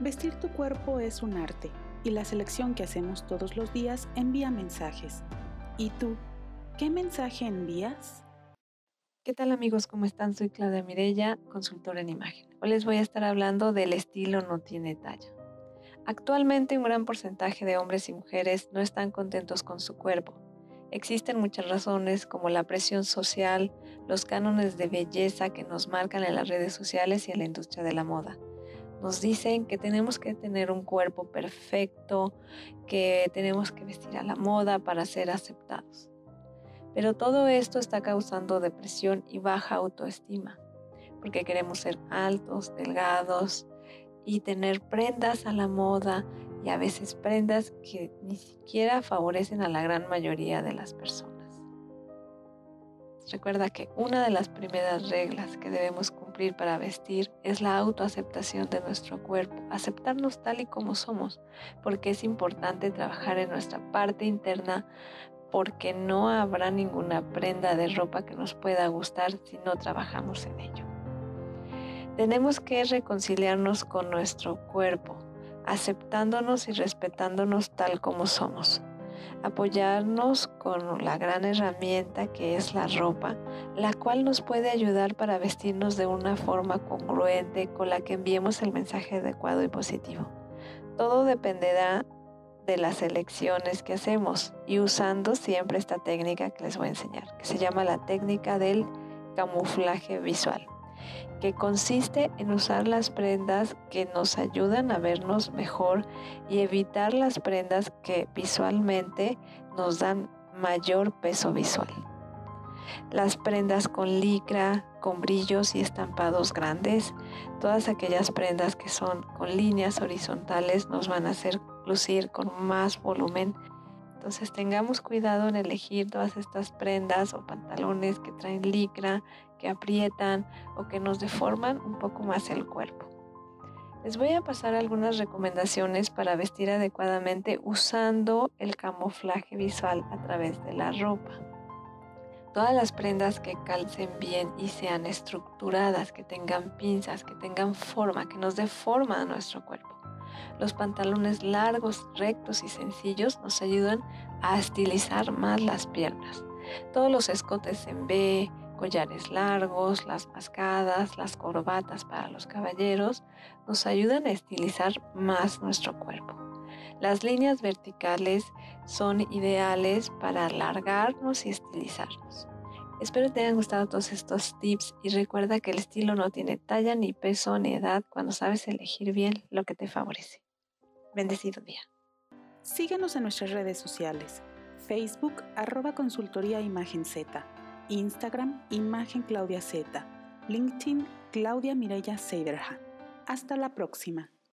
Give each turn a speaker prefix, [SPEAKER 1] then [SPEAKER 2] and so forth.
[SPEAKER 1] Vestir tu cuerpo es un arte y la selección que hacemos todos los días envía mensajes. ¿Y tú, qué mensaje envías?
[SPEAKER 2] ¿Qué tal amigos? ¿Cómo están? Soy Claudia Mirella, consultora en imagen. Hoy les voy a estar hablando del estilo no tiene talla. Actualmente un gran porcentaje de hombres y mujeres no están contentos con su cuerpo. Existen muchas razones como la presión social, los cánones de belleza que nos marcan en las redes sociales y en la industria de la moda. Nos dicen que tenemos que tener un cuerpo perfecto, que tenemos que vestir a la moda para ser aceptados. Pero todo esto está causando depresión y baja autoestima, porque queremos ser altos, delgados y tener prendas a la moda y a veces prendas que ni siquiera favorecen a la gran mayoría de las personas. Recuerda que una de las primeras reglas que debemos cumplir para vestir es la autoaceptación de nuestro cuerpo, aceptarnos tal y como somos, porque es importante trabajar en nuestra parte interna porque no habrá ninguna prenda de ropa que nos pueda gustar si no trabajamos en ello. Tenemos que reconciliarnos con nuestro cuerpo, aceptándonos y respetándonos tal como somos. Apoyarnos con la gran herramienta que es la ropa, la cual nos puede ayudar para vestirnos de una forma congruente con la que enviemos el mensaje adecuado y positivo. Todo dependerá de las elecciones que hacemos y usando siempre esta técnica que les voy a enseñar, que se llama la técnica del camuflaje visual, que consiste en usar las prendas que nos ayudan a vernos mejor y evitar las prendas que visualmente nos dan mayor peso visual. Las prendas con licra, con brillos y estampados grandes, todas aquellas prendas que son con líneas horizontales nos van a hacer lucir con más volumen. Entonces tengamos cuidado en elegir todas estas prendas o pantalones que traen licra, que aprietan o que nos deforman un poco más el cuerpo. Les voy a pasar algunas recomendaciones para vestir adecuadamente usando el camuflaje visual a través de la ropa. Todas las prendas que calcen bien y sean estructuradas, que tengan pinzas, que tengan forma, que nos dé forma a nuestro cuerpo. Los pantalones largos, rectos y sencillos nos ayudan a estilizar más las piernas. Todos los escotes en B, collares largos, las mascadas, las corbatas para los caballeros nos ayudan a estilizar más nuestro cuerpo. Las líneas verticales son ideales para alargarnos y estilizarnos. Espero te hayan gustado todos estos tips y recuerda que el estilo no tiene talla ni peso ni edad cuando sabes elegir bien lo que te favorece. Bendecido día.
[SPEAKER 1] Síguenos en nuestras redes sociales. Facebook, arroba consultoría Imagen Z. Instagram, Imagen Claudia Z. LinkedIn, Claudia Mireya Seiderhan. Hasta la próxima.